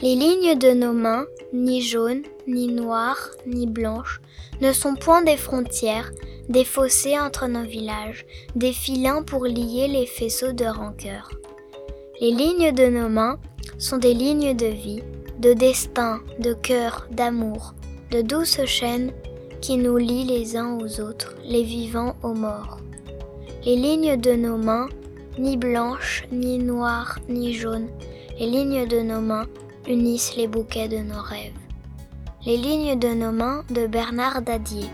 Les lignes de nos mains, ni jaunes, ni noires, ni blanches, ne sont point des frontières, des fossés entre nos villages, des filins pour lier les faisceaux de rancœur. Les lignes de nos mains sont des lignes de vie, de destin, de cœur, d'amour, de douces chaînes qui nous lient les uns aux autres, les vivants aux morts. Les lignes de nos mains, ni blanches, ni noires, ni jaunes, les lignes de nos mains unissent les bouquets de nos rêves. Les lignes de nos mains de Bernard Dadier.